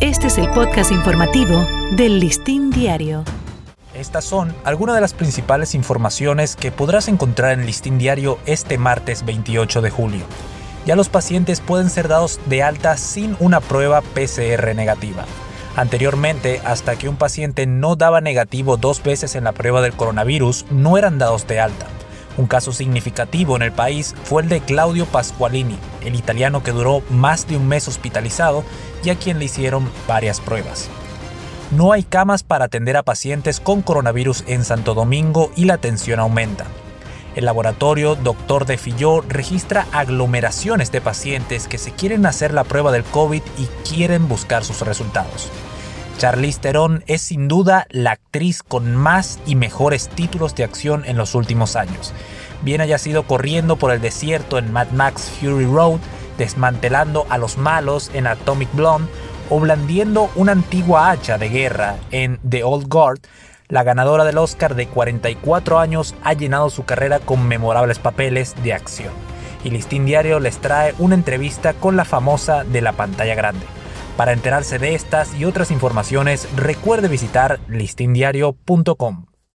Este es el podcast informativo del Listín Diario. Estas son algunas de las principales informaciones que podrás encontrar en Listín Diario este martes 28 de julio. Ya los pacientes pueden ser dados de alta sin una prueba PCR negativa. Anteriormente, hasta que un paciente no daba negativo dos veces en la prueba del coronavirus, no eran dados de alta. Un caso significativo en el país fue el de Claudio Pasqualini, el italiano que duró más de un mes hospitalizado y a quien le hicieron varias pruebas. No hay camas para atender a pacientes con coronavirus en Santo Domingo y la tensión aumenta. El laboratorio Dr. De Filló registra aglomeraciones de pacientes que se quieren hacer la prueba del COVID y quieren buscar sus resultados. Charlize Theron es sin duda la actriz con más y mejores títulos de acción en los últimos años. Bien haya sido corriendo por el desierto en Mad Max Fury Road, desmantelando a los malos en Atomic Blonde o blandiendo una antigua hacha de guerra en The Old Guard, la ganadora del Oscar de 44 años ha llenado su carrera con memorables papeles de acción. Y Listín Diario les trae una entrevista con la famosa de la pantalla grande. Para enterarse de estas y otras informaciones, recuerde visitar listindiario.com.